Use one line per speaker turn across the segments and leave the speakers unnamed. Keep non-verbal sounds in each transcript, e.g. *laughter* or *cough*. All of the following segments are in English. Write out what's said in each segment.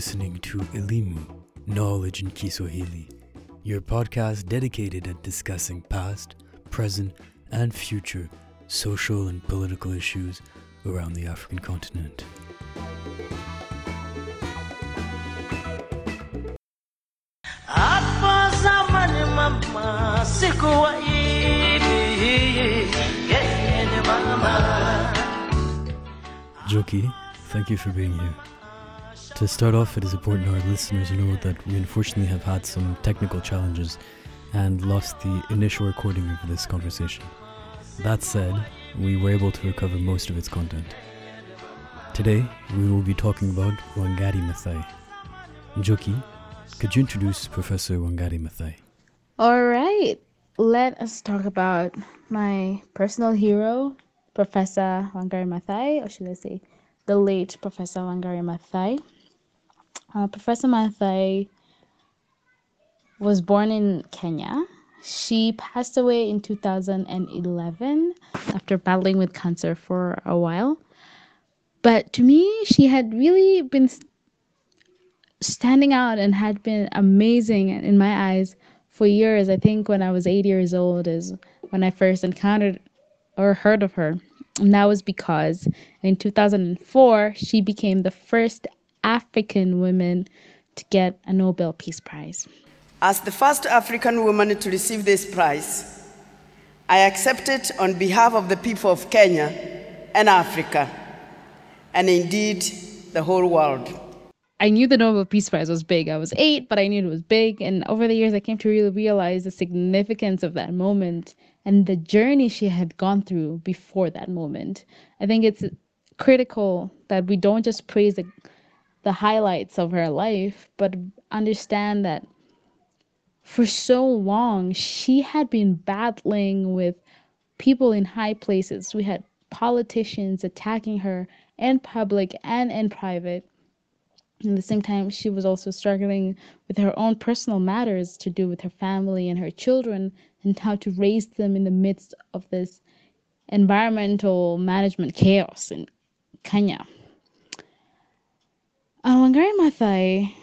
Listening to Elimu, Knowledge in Kiswahili, your podcast dedicated at discussing past, present, and future social and political issues around the African continent.
Hapo zamani mama, sikuwa hivi. Yeye ni mama.
Joki, thank you for being here. To start off, it is important our listeners know that we unfortunately have had some technical challenges and lost the initial recording of this conversation. That said, we were able to recover most of its content. Today, we will be talking about Wangari Maathai. Joki, could you introduce Professor Wangari Maathai?
All right, let us talk about my personal hero, Professor Wangari Maathai, or should I say, the late Professor Wangari Maathai. Uh, Professor Maathai was born in Kenya. She passed away in 2011 after battling with cancer for a while. But to me, she had really been standing out and had been amazing in my eyes for years. I think when I was eight years old is when I first encountered or heard of her. And that was because in 2004, she became the first African women to get a Nobel Peace Prize.
As the first African woman to receive this prize, I accept it on behalf of the people of Kenya and Africa, and indeed the whole world.
I knew the Nobel Peace Prize was big. I was eight, but I knew it was big. And over the years, I came to really realize the significance of that moment and the journey she had gone through before that moment. I think it's critical that we don't just praise the, the highlights of her life, but understand that for so long, she had been battling with people in high places. We had politicians attacking her in public and in private. At the same time, she was also struggling with her own personal matters to do with her family and her children and how to raise them in the midst of this environmental management chaos in Kenya. Uh, Wangari Maathai,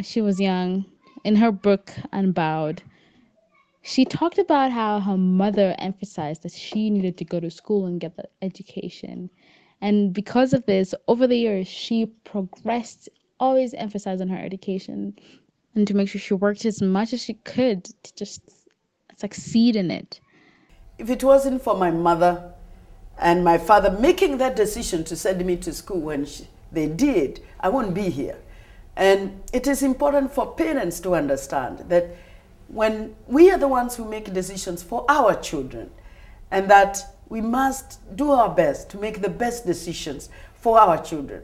she was young, in her book Unbowed, she talked about how her mother emphasized that she needed to go to school and get the education. And because of this, over the years, she progressed, always emphasizing her education and to make sure she worked as much as she could to just succeed in it.
If it wasn't for my mother and my father making that decision to send me to school when she, they did, I wouldn't be here. And it is important for parents to understand that when we are the ones who make decisions for our children, and that we must do our best to make the best decisions for our children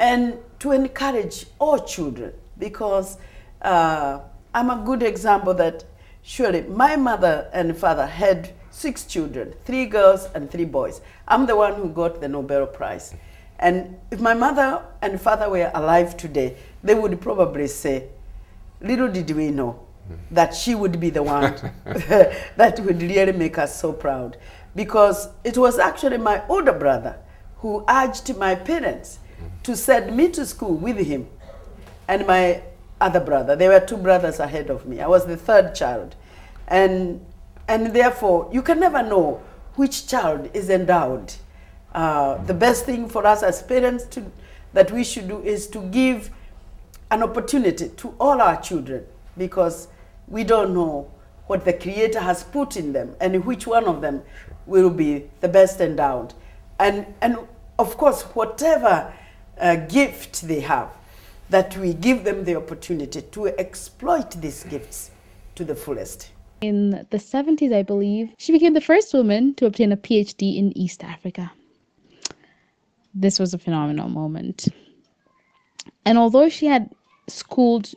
and to encourage all children because uh, I'm a good example that surely my mother and father had six children three girls and three boys. I'm the one who got the Nobel Prize. And if my mother and father were alive today, they would probably say, Little did we know that she would be the one *laughs* *laughs* that would really make us so proud. Because it was actually my older brother who urged my parents to send me to school with him and my other brother. There were two brothers ahead of me. I was the third child. And, and therefore, you can never know which child is endowed. Uh, the best thing for us as parents to, that we should do is to give an opportunity to all our children because we don't know what the Creator has put in them and which one of them will be the best endowed. And, and of course, whatever uh, gift they have, that we give them the opportunity to exploit these gifts to the fullest.
In the 70s, I believe, she became the first woman to obtain a PhD in East Africa. This was a phenomenal moment. And although she had schooled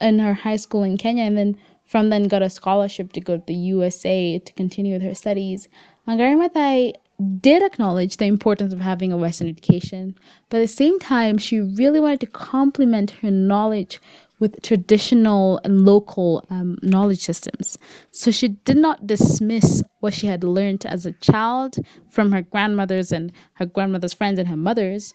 in her high school in Kenya and then from then got a scholarship to go to the USA to continue with her studies, Wangari Maathai did acknowledge the importance of having a Western education, but at the same time, she really wanted to complement her knowledge with traditional and local um, knowledge systems. So she did not dismiss what she had learned as a child from her grandmothers and her grandmother's friends and her mother's.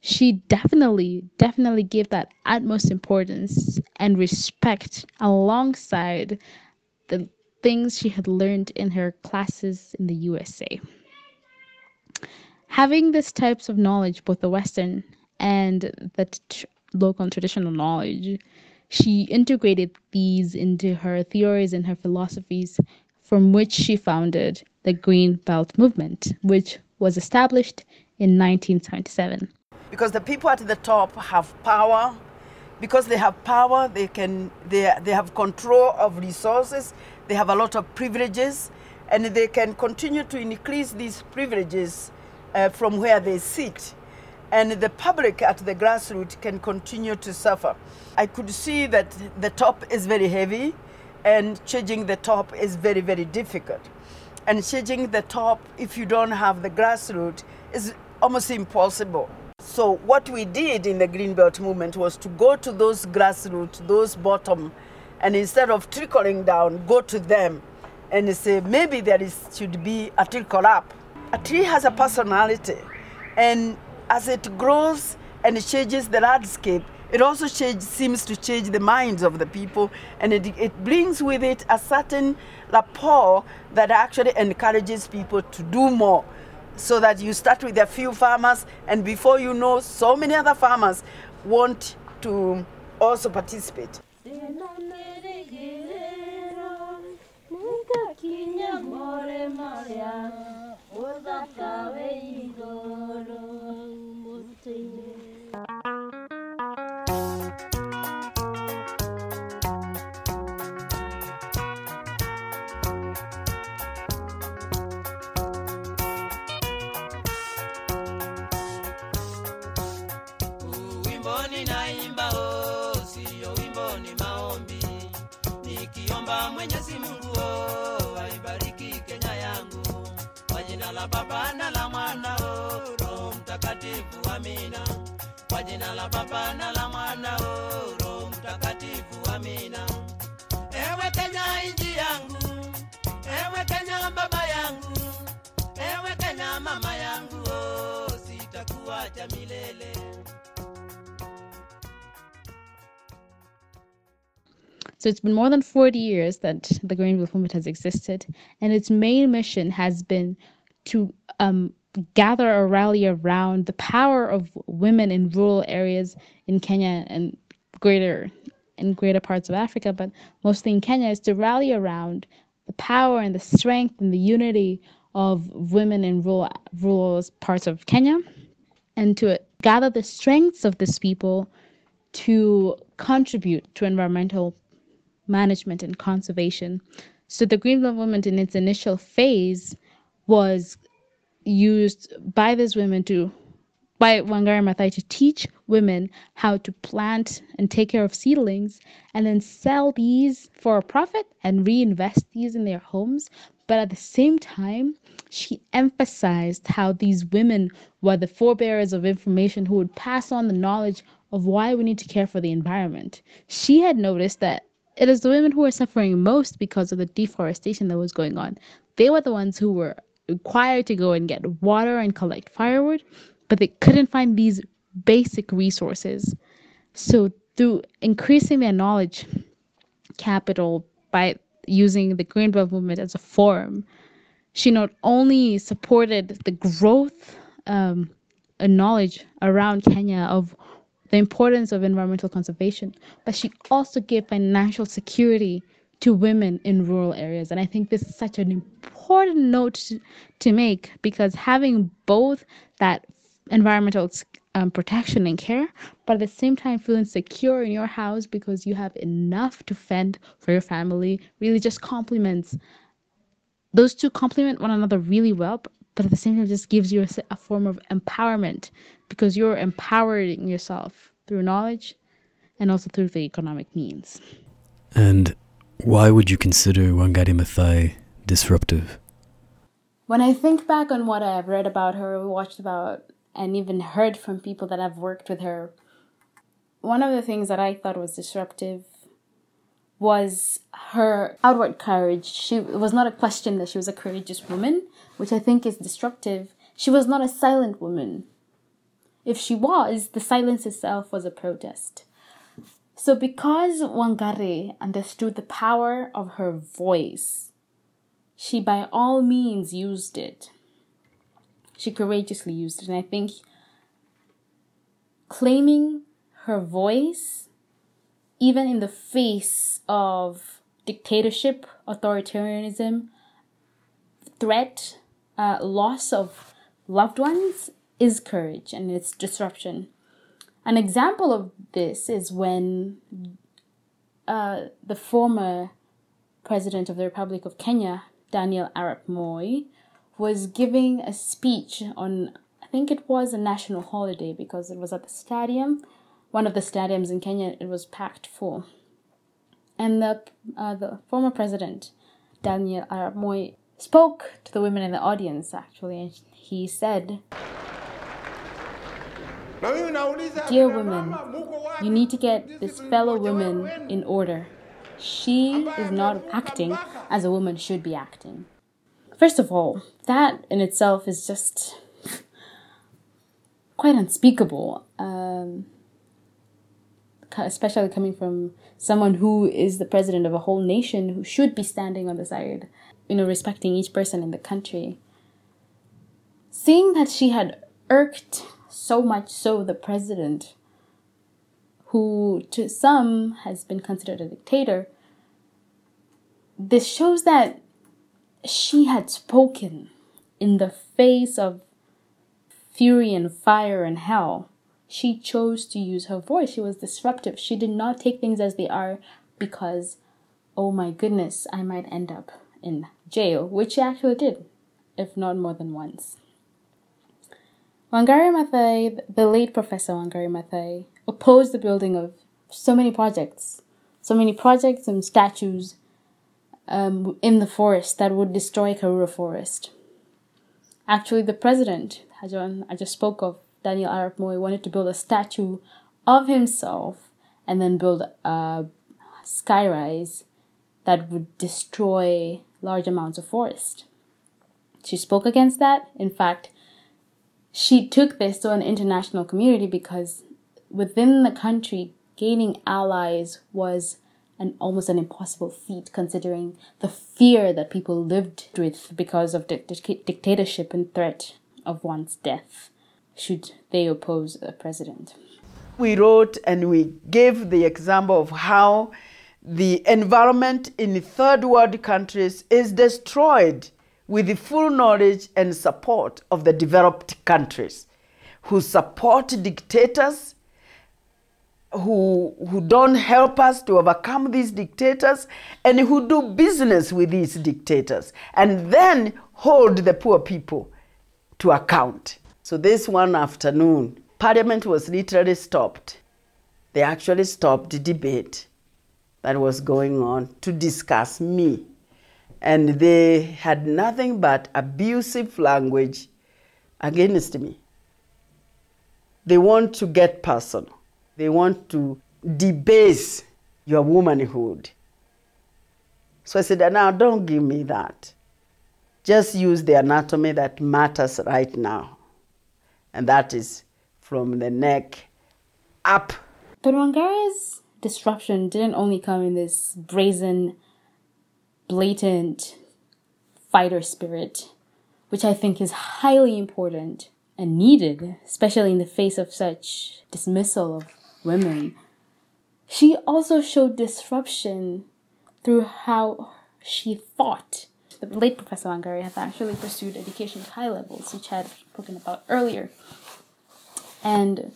she definitely, definitely gave that utmost importance and respect alongside the things she had learned in her classes in the USA. Having these types of knowledge, both the Western and the local traditional knowledge, she integrated these into her theories and her philosophies, from which she founded the Green Belt Movement, which was established in 1977
because the people at the top have power. Because they have power they can they, they have control of resources. They have a lot of privileges. And they can continue to increase these privileges uh, from where they sit and the public at the grassroots can continue to suffer. I could see that the top is very heavy and changing the top is very very difficult. And changing the top if you don't have the grassroots is almost impossible. So what we did in the Greenbelt movement was to go to those grassroots, those bottom, and instead of trickling down, go to them and say maybe there is, should be a trickle up. A tree has a personality, and as it grows and it changes the landscape, it also change, seems to change the minds of the people, and it, it brings with it a certain rapport that actually encourages people to do more. So that you start with a few farmers and before you know so many other farmers want to also participate
wimbo baba la mwana oh, roho mtakatifu amina. Kwa jina la baba na la mwana oh, roho mtakatifu amina. Ewe kenya yangu. Ewe kenya baba yangu. Ewe kenya mama yangu oh, sitakuacha milele.
So it's been more than 40 years that the Wolf Movement has existed, and its main mission has been to um, gather or rally around the power of women in rural areas in Kenya and greater in greater parts of Africa, but mostly in Kenya, is to rally around the power and the strength and the unity of women in rural rural parts of Kenya, and to gather the strengths of these people to contribute to environmental management and conservation. So the Green movement in its initial phase was used by these women to by Wangari Maathai to teach women how to plant and take care of seedlings and then sell these for a profit and reinvest these in their homes. But at the same time, she emphasized how these women were the forebearers of information who would pass on the knowledge of why we need to care for the environment. She had noticed that it is the women who were suffering most because of the deforestation that was going on. They were the ones who were required to go and get water and collect firewood, but they couldn't find these basic resources. So, through increasing their knowledge capital by using the Green Belt movement as a forum, she not only supported the growth um, and knowledge around Kenya of the importance of environmental conservation, but she also gave financial security to women in rural areas. And I think this is such an important note to, make because having both that environmental um, protection and care, but at the same time feeling secure in your house because you have enough to fend for your family really just complements those two complement one another really well but, but at the same time just gives you a, a form of empowerment because you're empowering yourself through knowledge and also through the economic means
And why would you consider Wangari Maathai disruptive?
When I think back on what I've read about her, watched about, and even heard from people that have worked with her, one of the things that I thought was disruptive was her outward courage. She it was not a question that she was a courageous woman, which I think is disruptive. She was not a silent woman. if she was, the silence itself was a protest. So, because Wangari understood the power of her voice, she by all means used it. She courageously used it. And I think claiming her voice, even in the face of dictatorship, authoritarianism, threat, uh, loss of loved ones, is courage and it's disruption. An example of this is when uh, the former president of the Republic of Kenya, Daniel Arap Moi, was giving a speech on, I think it was a national holiday because it was at the stadium, one of the stadiums in Kenya, it was packed full. And the, uh, the former president, Daniel Arap Moi, spoke to the women in the audience actually, and he said, Dear women, you need to get this fellow woman in order. She is not acting as a woman should be acting. First of all, that in itself is just quite unspeakable, um, especially coming from someone who is the president of a whole nation who should be standing on the side, you know, respecting each person in the country. Seeing that she had irked so much so the president, who to some has been considered a dictator, this shows that she had spoken in the face of fury and fire and hell. She chose to use her voice. She was disruptive. She did not take things as they are because, oh my goodness, I might end up in jail, which she actually did, if not more than once. Wangari Maathai, the late Professor Wangari Maathai, opposed the building of so many projects, so many projects and statues um, in the forest that would destroy Karura Forest. Actually, the president, I just spoke of, Daniel Arap Moi, wanted to build a statue of himself and then build a skyrise that would destroy large amounts of forest. She spoke against that. In fact, she took this to an international community because within the country, gaining allies was an almost an impossible feat considering the fear that people lived with because of the dictatorship and threat of one's death should they oppose a president.
We wrote and we gave the example of how the environment in third world countries is destroyed with the full knowledge and support of the developed countries who support dictators who, who don't help us to overcome these dictators and who do business with these dictators and then hold the poor people to account. So, this one afternoon, Parliament was literally stopped. They actually stopped the debate that was going on to discuss me. And they had nothing but abusive language against me. They want to get personal. They want to debase your womanhood. So I said, now don't give me that. Just use the anatomy that matters right now. And that is from the neck up.
But Wangari's disruption didn't only come in this brazen, blatant fighter spirit, which I think is highly important and needed, especially in the face of such dismissal of women. She also showed disruption through how she fought. The late Professor Wangari has actually pursued education at high levels, which I had spoken about earlier. And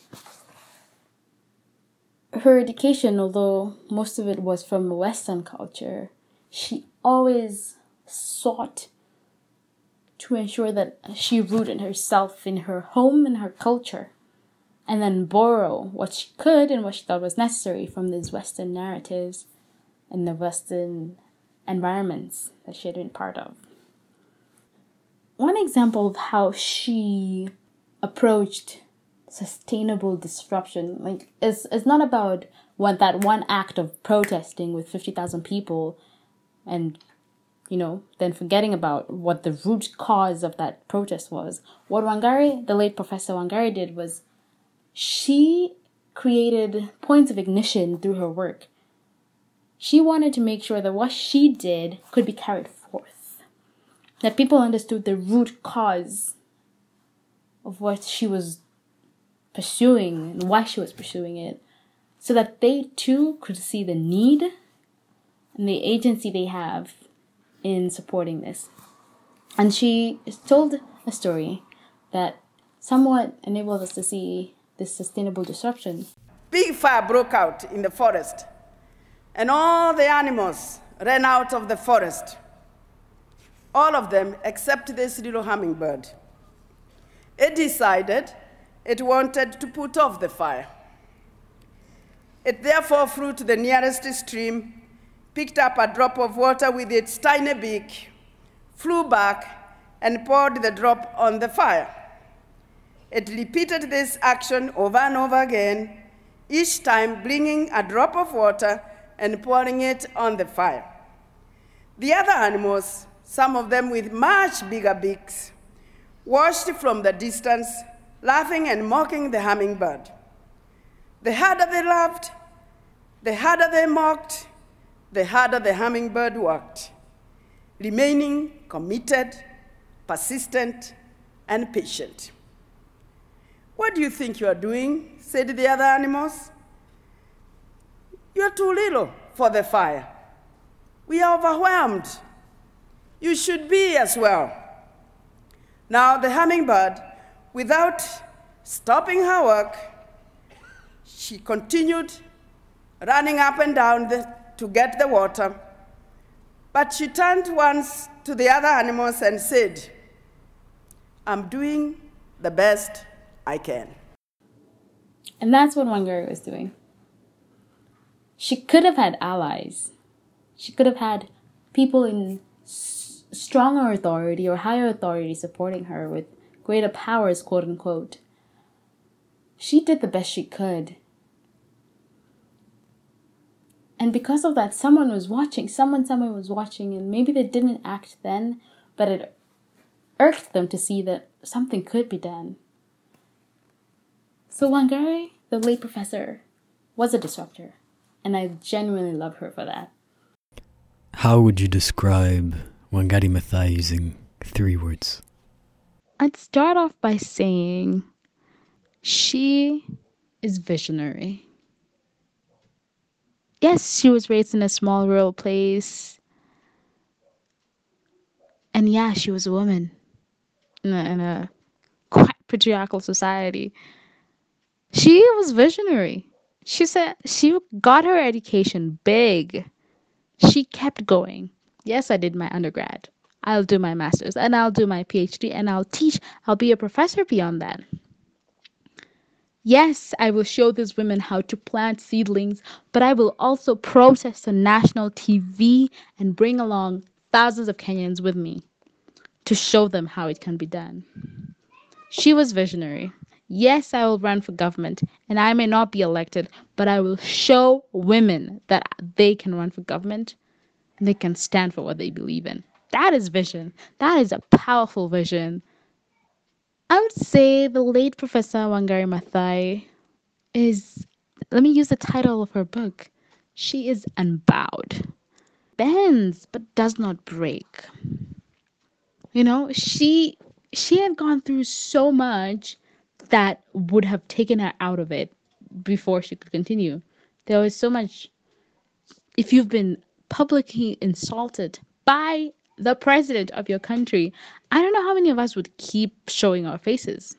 her education, although most of it was from Western culture, she always sought to ensure that she rooted herself in her home and her culture and then borrow what she could and what she thought was necessary from these Western narratives and the Western environments that she had been part of. One example of how she approached sustainable disruption, like, is, is not about what that one act of protesting with 50,000 people and you know, then forgetting about what the root cause of that protest was. What Wangari, the late Professor Wangari, did was she created points of ignition through her work. She wanted to make sure that what she did could be carried forth, that people understood the root cause of what she was pursuing and why she was pursuing it, so that they too could see the need and the agency they have in supporting this. And she told a story that somewhat enabled us to see this sustainable disruption.
Big fire broke out in the forest, and all the animals ran out of the forest. All of them except this little hummingbird. It decided it wanted to put off the fire. It therefore flew to the nearest stream, picked up a drop of water with its tiny beak, flew back, and poured the drop on the fire. It repeated this action over and over again, each time bringing a drop of water and pouring it on the fire. The other animals, some of them with much bigger beaks, watched from the distance, laughing and mocking the hummingbird. The harder they laughed, the harder they mocked, the harder the hummingbird worked, remaining committed, persistent, and patient. What do you think you are doing? said the other animals. You are too little for the fire. We are overwhelmed. You should be as well. Now, the hummingbird, without stopping her work, she continued running up and down the, to get the water. But she turned once to the other animals and said, I'm doing the best I can.
And that's what Wangari was doing. She could have had allies. She could have had people in s- stronger authority or higher authority supporting her with greater powers, quote unquote. She did the best she could. And because of that, someone was watching. Someone, someone was watching, and maybe they didn't act then, but it irked them to see that something could be done. So Wangari, the late professor, was a disruptor, and I genuinely love her for that.
How would you describe Wangari Maathai using three words?
I'd start off by saying she is visionary. Yes, she was raised in a small rural place. And yeah, she was a woman in a, in a quite patriarchal society. She was visionary. She said she got her education big. She kept going. Yes, I did my undergrad. I'll do my master's and I'll do my PhD and I'll teach. I'll be a professor beyond that. Yes, I will show these women how to plant seedlings, but I will also protest on national TV and bring along thousands of Kenyans with me to show them how it can be done. She was visionary. Yes, I will run for government and I may not be elected, but I will show women that they can run for government and they can stand for what they believe in. That is vision. That is a powerful vision. I would say the late Professor Wangari Maathai is, let me use the title of her book. She is unbowed, bends but does not break. You know, she she had gone through so much that would have taken her out of it before she could continue. There was so much. If you've been publicly insulted by the president of your country, I don't know how many of us would keep showing our faces.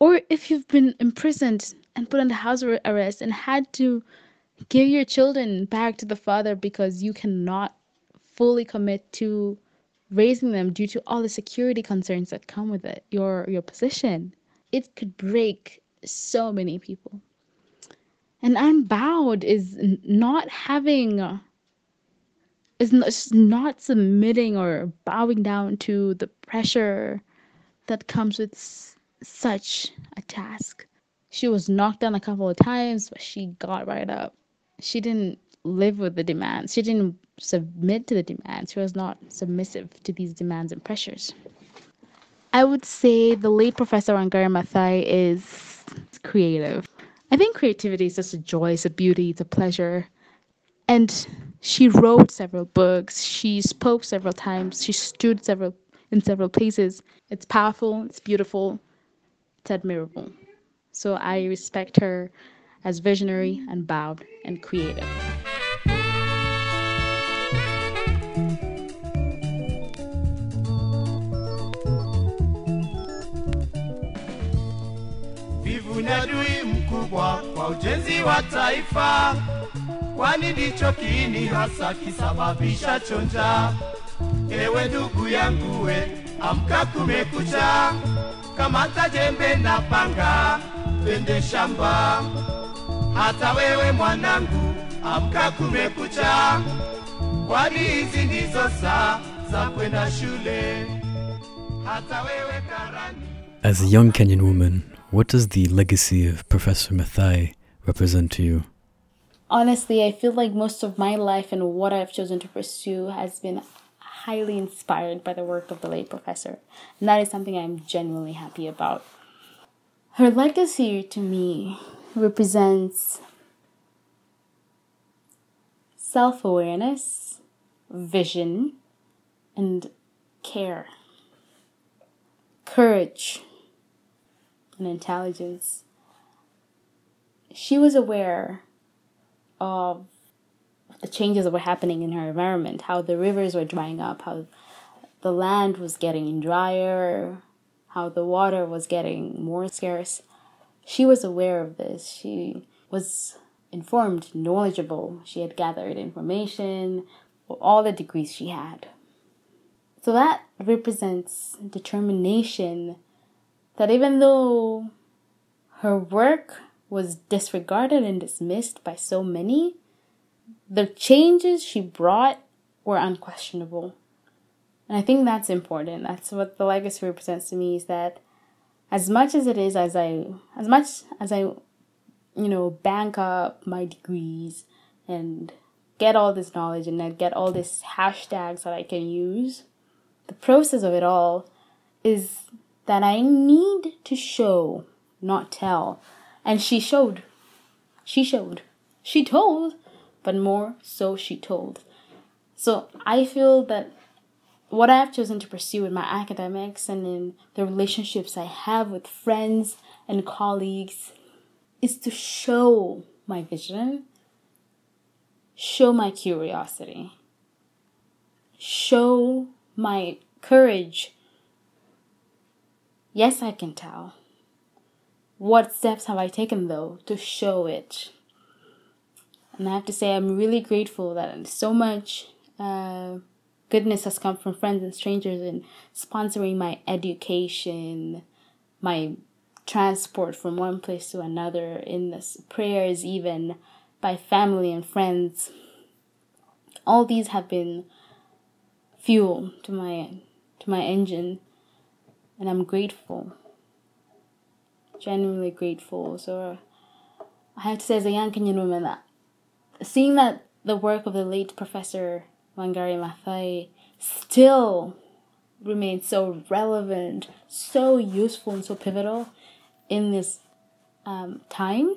Or if you've been imprisoned and put under house arrest and had to give your children back to the father because you cannot fully commit to raising them due to all the security concerns that come with it, your your position. It could break so many people. And unbowed is not having is not submitting or bowing down to the pressure that comes with s- such a task. She was knocked down a couple of times, but she got right up. She didn't live with the demands. She didn't submit to the demands. She was not submissive to these demands and pressures. I would say the late Professor Wangari Maathai is creative. I think creativity is just a joy, it's a beauty, it's a pleasure. And she wrote several books, she spoke several times, she stood several in several places. It's powerful, it's beautiful, it's admirable. So I respect her as visionary and bowed and creative.
Vivu mkubwa kwa ujenzi wa taifa, kwani ndicho kiini hasa. Ewe ndugu yangu we, amka kumekucha, kamata jembe na panga, twende shamba. Hata wewe mwanangu, amka kumekucha, kwani hizi ndizo saa za kwenda shule. Hata wewe karani
As a young Kenyan woman, what does the legacy of Professor Maathai represent to you?
Honestly, I feel like most of my life and what I've chosen to pursue has been highly inspired by the work of the late professor. And that is something I'm genuinely happy about. Her legacy to me represents self awareness, vision, and care, courage, and intelligence. She was aware of the changes that were happening in her environment, how the rivers were drying up, how the land was getting drier, how the water was getting more scarce. She was aware of this. She was informed, knowledgeable. She had gathered information, all the degrees she had. So that represents determination that even though her work was disregarded and dismissed by so many, the changes she brought were unquestionable. And I think that's important. That's what the legacy represents to me is that as much as it is as I as much as I you know bank up my degrees and get all this knowledge and get all these hashtags that I can use, the process of it all is that I need to show, not tell. And she showed. She showed. She told, but more so she told. So I feel that what I have chosen to pursue in my academics and in the relationships I have with friends and colleagues is to show my vision, show my curiosity, show my courage. Yes, I can tell. What steps have I taken though to show it? And I have to say, I'm really grateful that so much uh, goodness has come from friends and strangers in sponsoring my education, my transport from one place to another, in prayers, even by family and friends. All these have been fuel to my to my engine, and I'm grateful. Genuinely grateful. So I have to say, as a young Kenyan woman, that seeing that the work of the late Professor Wangari Maathai still remains so relevant, so useful, and so pivotal in this um, time,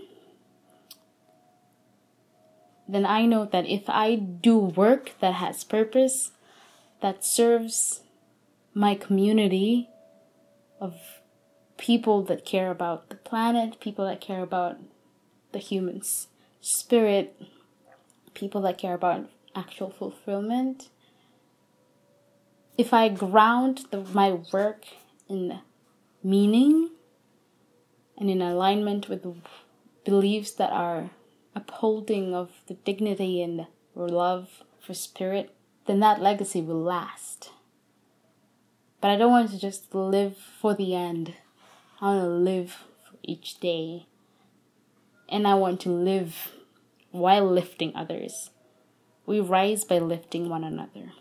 then I know that if I do work that has purpose, that serves my community of people that care about the planet, people that care about the human's spirit, people that care about actual fulfillment. If I ground the, my work in meaning and in alignment with beliefs that are upholding of the dignity and love for spirit, then that legacy will last. But I don't want to just live for the end. I want to live for each day. And I want to live while lifting others. We rise by lifting one another.